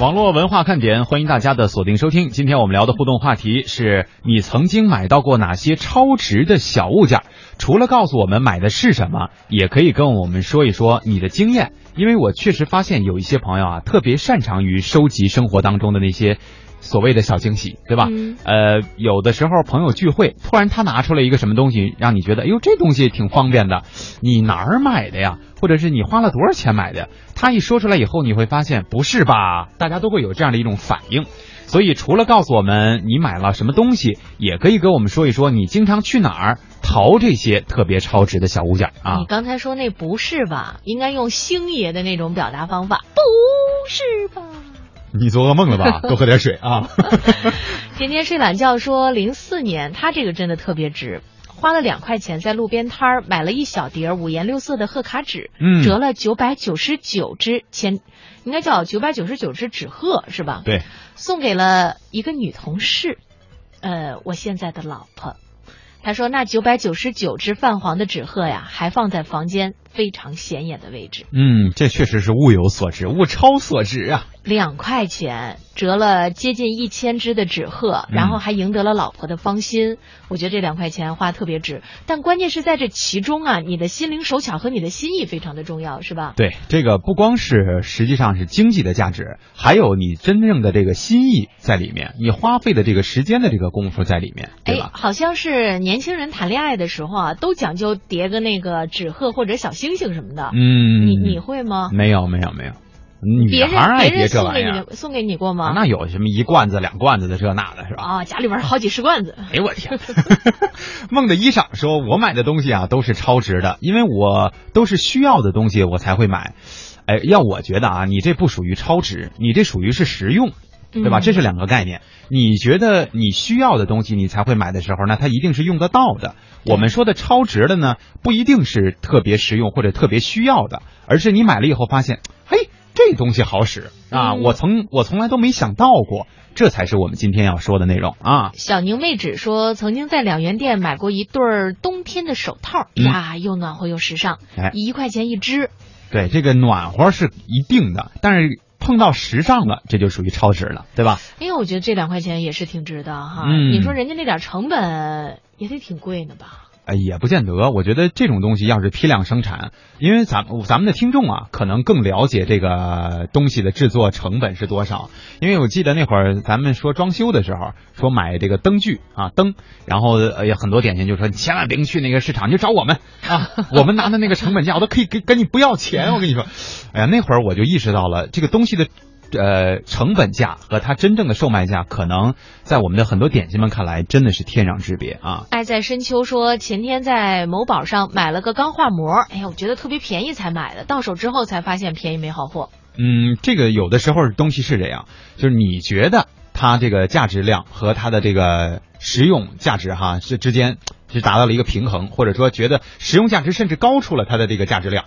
网络文化看点，欢迎大家的锁定收听。今天我们聊的互动话题是你曾经买到过哪些超值的小物件？除了告诉我们买的是什么，也可以跟我们说一说你的经验。因为我确实发现有一些朋友啊，特别擅长于收集生活当中的那些所谓的小惊喜，对吧？嗯呃，有的时候朋友聚会，突然他拿出来一个什么东西，让你觉得，哎呦，这东西挺方便的，你哪儿买的呀？或者是你花了多少钱买的呀？他一说出来以后，你会发现不是吧？大家都会有这样的一种反应。所以除了告诉我们你买了什么东西，也可以跟我们说一说你经常去哪儿淘这些特别超值的小物件啊你。刚才说那不是吧？应该用星爷的那种表达方法，不是吧？你做噩梦了吧？多喝点水啊。天天睡懒觉说，零四年他这个真的特别值，花了两块钱在路边摊儿买了一小叠五颜六色的贺卡纸，嗯折了九百九十九只千，应该叫九百九十九只纸鹤是吧？对，送给了一个女同事，呃，我现在的老婆。他说：“那九百九十九只泛黄的纸鹤呀，还放在房间非常显眼的位置。嗯，这确实是物有所值，物超所值啊。两块钱折了接近一千只的纸鹤，嗯然后还赢得了老婆的芳心。我觉得这两块钱花特别值，但关键是在这其中啊，你的心灵手巧和你的心意非常的重要，是吧？对，这个不光是实际上是经济的价值，还有你真正的这个心意在里面，你花费的这个时间的这个功夫在里面，对哎吧，？好像是年轻人谈恋爱的时候啊，都讲究叠个那个纸鹤或者小星星什么的。嗯，你你会吗？没有没有没有，女孩儿爱别人送给这玩意儿，你送给你过吗？啊那有什么一罐子两罐子的这那的是吧？啊，家里边好几十罐子。哎呦我天！梦的衣裳说，我买的东西啊都是超值的，因为我都是需要的东西我才会买。哎，要我觉得啊，你这不属于超值，你这属于是实用。对吧？嗯这是两个概念。你觉得你需要的东西，你才会买的时候，那它一定是用得到的。我们说的超值的呢，不一定是特别实用或者特别需要的，而是你买了以后发现，嘿，这东西好使啊！嗯我从我从来都没想到过，这才是我们今天要说的内容啊。小宁妹纸说，曾经在两元店买过一对儿冬天的手套，嗯呀，又暖和又时尚，哎一块钱一只。对，这个暖和是一定的，但是碰到时尚了，这就属于超值了，对吧？哎呀，我觉得这两块钱也是挺值的哈。嗯你说人家那点成本也得挺贵呢吧？哎，也不见得。我觉得这种东西要是批量生产，因为咱咱们的听众啊，可能更了解这个东西的制作成本是多少。因为我记得那会儿咱们说装修的时候，说买这个灯具啊灯，然后呃有很多点心就说你千万别去那个市场，你就找我们啊，我们拿的那个成本价我都可以给跟你不要钱。我跟你说，哎呀，那会儿我就意识到了这个东西的。呃，成本价和它真正的售卖价，可能在我们的很多点心们看来，真的是天壤之别啊！爱在深秋说，前天在某宝上买了个钢化膜，哎呀，我觉得特别便宜才买的，到手之后才发现便宜没好货。嗯，这个有的时候东西是这样，就是你觉得它这个价值量和它的这个实用价值哈是之间是达到了一个平衡，或者说觉得实用价值甚至高出了它的这个价值量。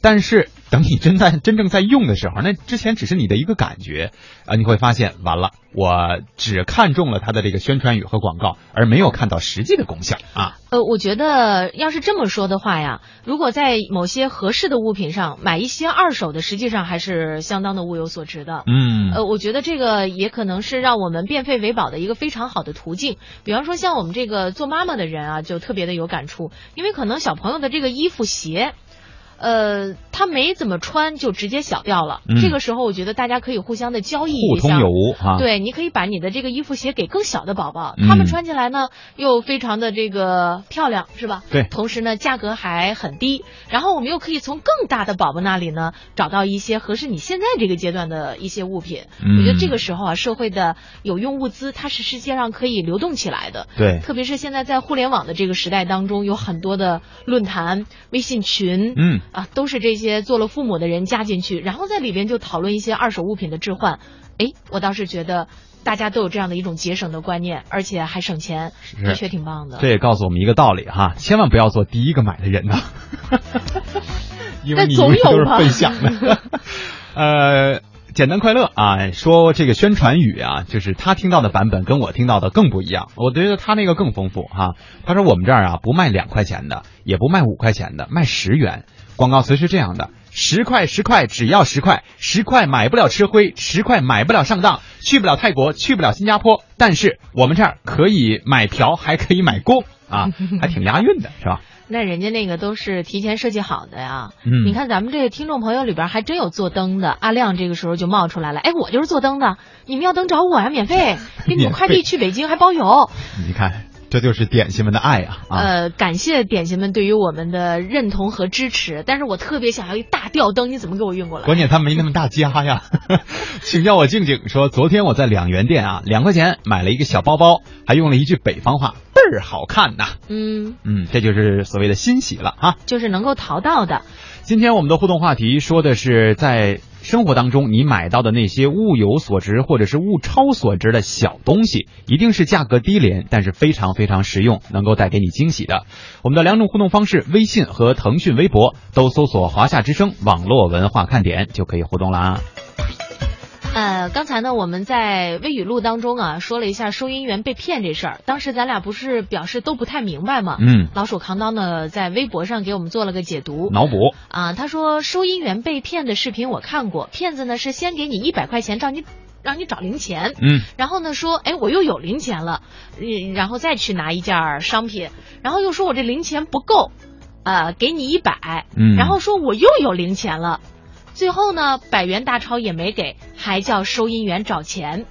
但是等你真在真正在用的时候，那之前只是你的一个感觉啊，你会发现完了，我只看中了它的这个宣传语和广告，而没有看到实际的功效啊。呃，我觉得要是这么说的话呀，如果在某些合适的物品上买一些二手的，实际上还是相当的物有所值的。嗯呃，我觉得这个也可能是让我们变废为宝的一个非常好的途径。比方说，像我们这个做妈妈的人啊，就特别的有感触，因为可能小朋友的这个衣服鞋。呃，他没怎么穿就直接小掉了。嗯这个时候，我觉得大家可以互相的交易互一下。通有无啊。对，你可以把你的这个衣服鞋给更小的宝宝，嗯他们穿起来呢又非常的这个漂亮，是吧？对同时呢价格还很低，然后我们又可以从更大的宝宝那里呢找到一些合适你现在这个阶段的一些物品。嗯我觉得这个时候啊，社会的有用物资它是世界上可以流动起来的。对，特别是现在在互联网的这个时代当中，有很多的论坛、微信群，嗯啊，都是这些做了父母的人加进去，然后在里边就讨论一些二手物品的置换。哎，我倒是觉得大家都有这样的一种节省的观念，而且还省钱，是的确挺棒的。这也告诉我们一个道理哈，千万不要做第一个买的人呐，因为你但总有永远都是吧分享的。呃，简单快乐啊，说这个宣传语啊，就是他听到的版本跟我听到的更不一样，我觉得他那个更丰富哈。他说我们这儿啊不卖两块钱的，也不卖五块钱的，卖十元。广告词是这样的：十块十块只要十块，十块买不了吃灰，十块买不了上当，去不了泰国，去不了新加坡，但是我们这儿可以买嫖，还可以买锅啊，还挺押韵的，是吧？那人家那个都是提前设计好的呀。嗯你看咱们这个听众朋友里边还真有做灯的，阿亮这个时候就冒出来了。哎，我就是做灯的，你们要灯找我呀，免费，给你们快递去北京还包邮。你看，这就是点心们的爱啊啊！呃，感谢点心们对于我们的认同和支持，但是我特别想要一大吊灯，你怎么给我运过来？关键他没那么大家呀，请叫我静静说，昨天我在两元店啊，两块钱买了一个小包包，还用了一句北方话，倍儿好看呐。嗯，嗯，这就是所谓的欣喜了啊。就是能够淘到的。今天我们的互动话题说的是在生活当中你买到的那些物有所值或者是物超所值的小东西，一定是价格低廉，但是非常非常实用，能够带给你惊喜的。我们的两种互动方式，微信和腾讯微博都搜索“华夏之声网络文化看点”就可以互动啦。呃，刚才呢，我们在微语录当中啊，说了一下收银员被骗这事儿。当时咱俩不是表示都不太明白吗？嗯，老鼠扛刀呢，在微博上给我们做了个解读脑补，啊。他说，收银员被骗的视频我看过，骗子呢是先给你一百块钱，让你让你找零钱，嗯然后呢说，哎，我又有零钱了，嗯然后再去拿一件商品，然后又说我这零钱不够，呃，给你一百，嗯，然后说我又有零钱了，最后呢，百元大钞也没给，还叫收银员找钱。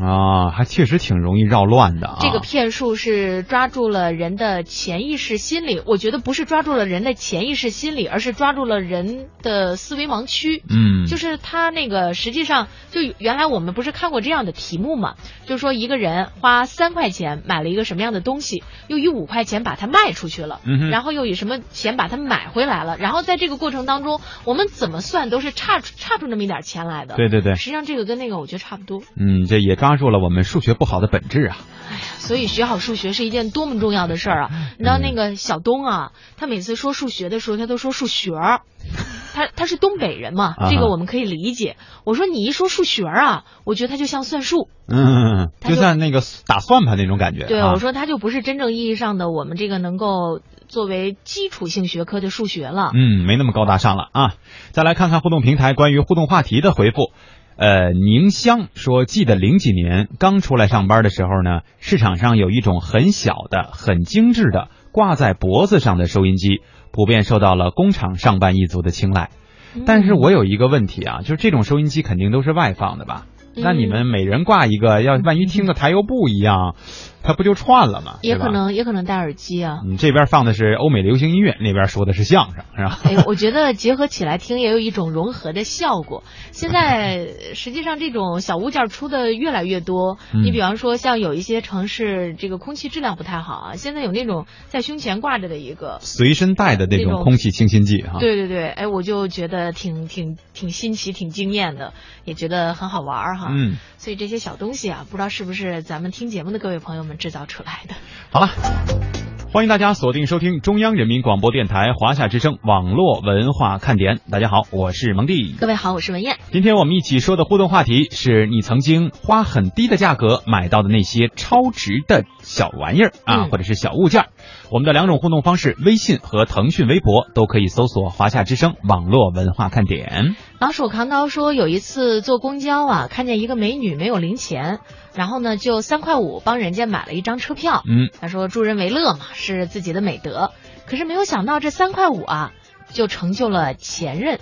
啊，还确实挺容易绕乱的啊。这个骗术是抓住了人的潜意识心理，我觉得不是抓住了人的潜意识心理，而是抓住了人的思维盲区。嗯，就是他那个实际上就原来我们不是看过这样的题目嘛？就是说一个人花三块钱买了一个什么样的东西，又以五块钱把它卖出去了，嗯然后又以什么钱把它买回来了，然后在这个过程当中，我们怎么算都是差出差出那么一点钱来的。对对对，实际上这个跟那个我觉得差不多。嗯，这也抓住了我们数学不好的本质啊。哎呀所以学好数学是一件多么重要的事儿啊！你知道那个小东啊，他每次说数学的时候，他都说数学儿。他他是东北人嘛，这个我们可以理解。我说你一说数学儿啊，我觉得他就像算术。嗯，他就就像那个打算盘那种感觉。对，啊我说他就不是真正意义上的我们这个能够作为基础性学科的数学了。嗯，没那么高大上了啊。再来看看互动平台关于互动话题的回复。呃，宁香说，记得零几年刚出来上班的时候呢，市场上有一种很小的、很精致的挂在脖子上的收音机，普遍受到了工厂上班一族的青睐。但是我有一个问题啊，就是这种收音机肯定都是外放的吧？那你们每人挂一个，要万一听的台又不一样，它不就串了吗？也可。能也可能戴耳机啊。你这边放的是欧美流行音乐，那边说的是相声，是吧？哎，我觉得结合起来听也有一种融合的效果。现在实际上这种小物件出的越来越多。嗯你比方说，像有一些城市这个空气质量不太好啊，现在有那种在胸前挂着的一个。随身带的那那种种空气清新剂哈。对对对，哎，我就觉得挺挺挺新奇、挺惊艳的，也觉得很好玩儿哈。嗯，所以这些小东西啊，不知道是不是咱们听节目的各位朋友们制造出来的。好了，欢迎大家锁定收听中央人民广播电台华夏之声网络文化看点。大家好，我是蒙蒂。各位好，我是文燕。今天我们一起说的互动话题是你曾经花很低的价格买到的那些超值的小玩意儿啊，嗯或者是小物件儿。我们的两种互动方式，微信和腾讯微博都可以搜索“华夏之声网络文化看点老鼠扛刀说，有一次坐公交啊，看见一个美女没有零钱，然后呢就三块五帮人家买了一张车票”。。嗯，他说助人为乐嘛，是自己的美德。可是没有想到这三块五啊，就成就了前任，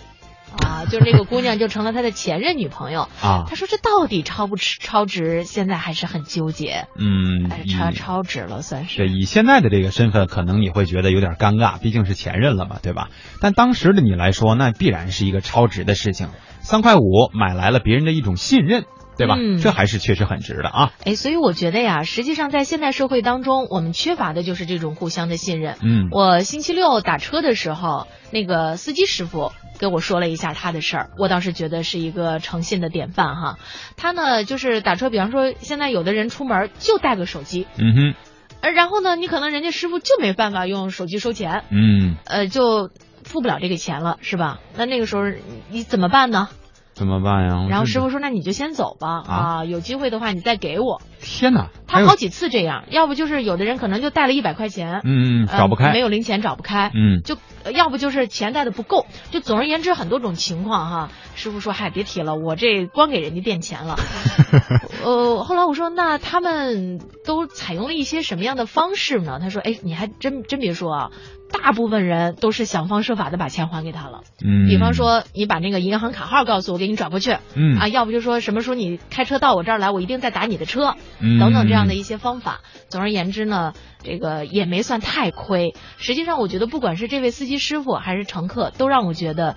啊，就是那个姑娘就成了他的前任女朋友。啊，他说这到底超不超超值？现在还是很纠结。嗯，超超值了算对，是。以现在的这个身份，可能你会觉得有点尴尬，毕竟是前任了嘛，对吧？但当时的你来说，那必然是一个超值的事情。三块五买来了别人的一种信任，对吧？嗯这还是确实很值的啊。哎，所以我觉得呀，实际上在现代社会当中，我们缺乏的就是这种互相的信任。嗯，我星期六打车的时候，那个司机师傅跟我说了一下他的事儿，我倒是觉得是一个诚信的典范哈。他呢，就是打车，比方说现在有的人出门就带个手机，嗯哼，而，然后呢，你可能人家师傅就没办法用手机收钱，嗯，呃，就付不了这个钱了，是吧？那那个时候你怎么办呢？怎么办呀？然后师傅说：“那你就先走吧，啊，有机会的话你再给我。”天哪！他好几次这样，要不就是有的人可能就带了一百块钱，嗯，找不开，没有零钱找不开，嗯，就要不就是钱带的不够，就总而言之很多种情况哈。师傅说：“嗨，别提了，我这光给人家垫钱了。”呃，后来我说：“那他们都采用了一些什么样的方式呢？”他说：“哎，你还真真别说啊。”大部分人都是想方设法的把钱还给他了，嗯，比方说你把那个银行卡号告诉我，给你转过去，嗯啊，要不就说什么时候你开车到我这儿来，我一定再打你的车，等等这样的一些方法。总而言之呢，这个也没算太亏。实际上，我觉得不管是这位司机师傅还是乘客，都让我觉得。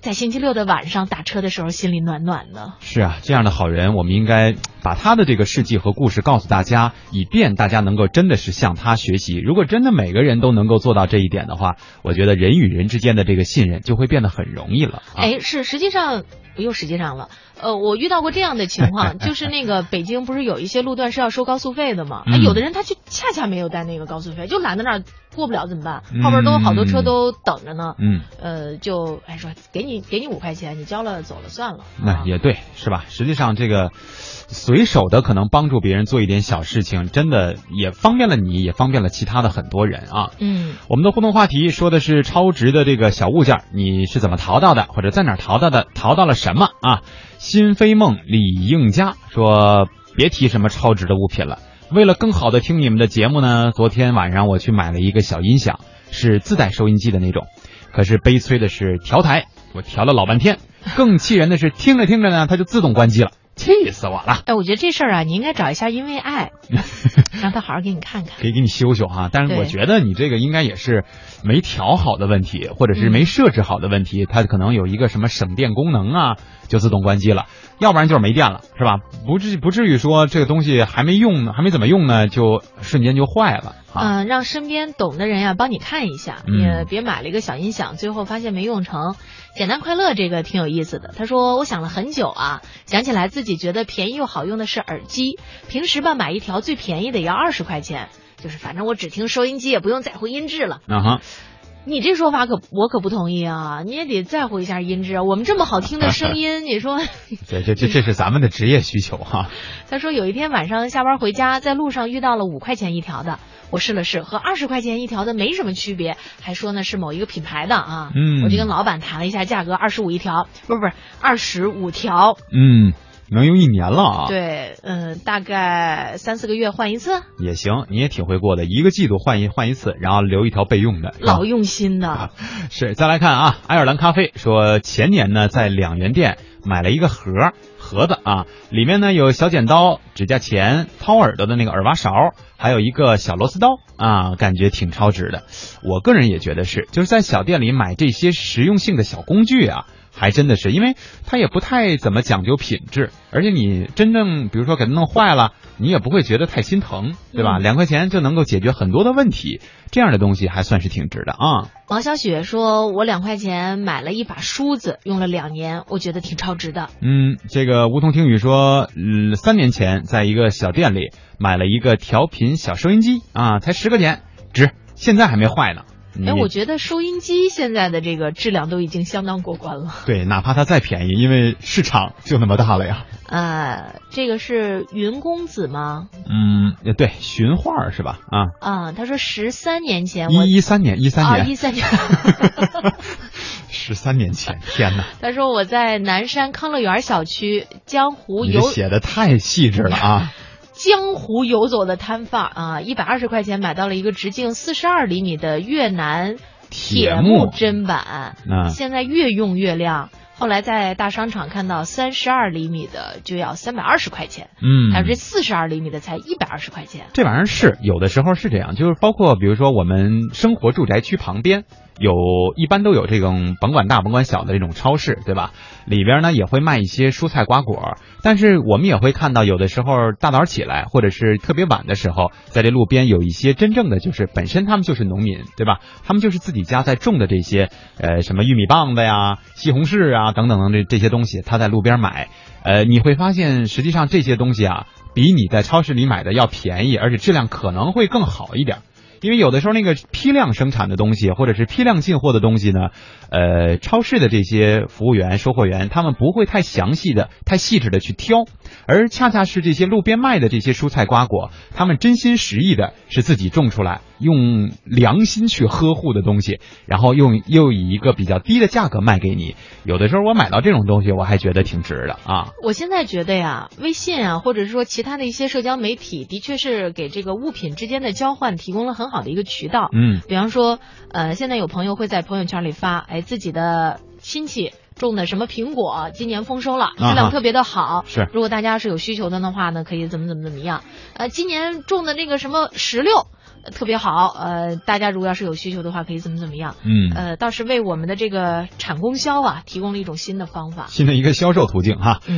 在星期六的晚上打车的时候，心里暖暖的。是啊，这样的好人，我们应该把他的这个事迹和故事告诉大家，以便大家能够真的是向他学习。如果真的每个人都能够做到这一点的话，我觉得人与人之间的这个信任就会变得很容易了。哎，是，实际上又实际上了。呃，我遇到过这样的情况，就是那个北京不是有一些路段是要收高速费的吗？有的人他就恰恰没有带那个高速费，就拦在那儿过不了怎么办？后边都有好多车都等着呢。嗯，呃，就哎说给你给你五块钱，你交了走了算了。那也对，是吧？实际上这个随手的可能帮助别人做一点小事情，真的也方便了你，也方便了其他的很多人啊。嗯，我们的互动话题说的是超值的这个小物件，你是怎么淘到的，或者在哪淘到的？淘到了什么啊？新飞梦李应佳说：“别提什么超值的物品了。为了更好的听你们的节目呢，昨天晚上我去买了一个小音响，是自带收音机的那种。可是悲催的是调台，我调了老半天。更气人的是，听着听着呢，它就自动关机了，气死我了。哎，我觉得这事儿啊，你应该找一下因为爱，让他好好给你看看，可以给你修修哈。但是我觉得你这个应该也是没调好的问题，或者是没设置好的问题，它可能有一个什么省电功能啊。”就自动关机了，要不然就是没电了，是吧？不至不至于说这个东西还没用呢，还没怎么用呢，就瞬间就坏了。嗯，让身边懂的人呀帮你看一下，也别买了一个小音响，最后发现没用成。简单快乐这个挺有意思的，他说我想了很久啊，想起来自己觉得便宜又好用的是耳机，平时吧买一条最便宜的也要二十块钱，就是反正我只听收音机，也不用在乎音质了。啊哈。你这说法可我可不同意啊！你也得在乎一下音质啊！我们这么好听的声音，你说？对，这这这是咱们的职业需求哈。他说有一天晚上下班回家，在路上遇到了五块钱一条的，我试了试，和二十块钱一条的没什么区别，还说呢是某一个品牌的啊。嗯。我就跟老板谈了一下价格，二十五一条，不是不是二十五条。嗯。能用一年了啊？对，嗯，大概三四个月换一次也行。你也挺会过的，一个季度换一换一次，然后留一条备用的，老用心的。是，再来看啊，爱尔兰咖啡说前年呢在两元店买了一个盒盒子啊，里面呢有小剪刀、指甲钳、掏耳朵的那个耳挖勺，还有一个小螺丝刀啊，感觉挺超值的。我个人也觉得是，就是在小店里买这些实用性的小工具啊。还真的是，因为它也不太怎么讲究品质，而且你真正比如说给它弄坏了，你也不会觉得太心疼，对吧？两块钱就能够解决很多的问题，这样的东西还算是挺值的啊。王小雪说：“我两块钱买了一把梳子，用了两年，我觉得挺超值的。”嗯，这个梧桐听雨说：“嗯，三年前在一个小店里买了一个调频小收音机啊，才十块钱，值，现在还没坏呢。”哎，我觉得收音机现在的这个质量都已经相当过关了。对，哪怕它再便宜，因为市场就那么大了呀。呃，这个是云公子吗？嗯，对，寻画是吧？啊啊，他说十三年前，一一三年，一三年，一三年，十三年前，天哪！他说我在南山康乐园小区江湖游，写的太细致了啊。江湖游走的摊贩啊，一百二十块钱买到了一个直径四十二厘米的越南铁木砧板，现在越用越亮。后来在大商场看到三十二厘米的就要三百二十块钱，嗯，还有这四十二厘米的才一百二十块钱。这玩意儿是有的时候是这样，就是包括比如说我们生活住宅区旁边。有一般都有这种甭管大甭管小的这种超市，对吧？里边呢也会卖一些蔬菜瓜果，但是我们也会看到有的时候大早起来或者是特别晚的时候，在这路边有一些真正的就是本身他们就是农民，对吧？他们就是自己家在种的这些呃什么玉米棒子呀、西红柿啊等等等这这些东西，他在路边买，呃你会发现实际上这些东西啊比你在超市里买的要便宜，而且质量可能会更好一点。因为有的时候那个批量生产的东西，或者是批量进货的东西呢，呃，超市的这些服务员、售货员，他们不会太详细的、太细致的去挑，而恰恰是这些路边卖的这些蔬菜瓜果，他们真心实意的是自己种出来，用良心去呵护的东西，然后用又以一个比较低的价格卖给你。有的时候我买到这种东西，我还觉得挺值的啊。我现在觉得呀，微信啊，或者是说其他的一些社交媒体，的确是给这个物品之间的交换提供了很好的一个渠道。嗯，比方说，呃，现在有朋友会在朋友圈里发，哎，自己的亲戚种的什么苹果，今年丰收了，质量特别的好。是，如果大家是有需求的的话呢，可以怎么怎么怎么样。呃，今年种的那个什么石榴。特别好，呃，大家如果要是有需求的话，可以怎么怎么样？嗯，呃，倒是为我们的这个产供销啊，提供了一种新的方法，新的一个销售途径哈。嗯。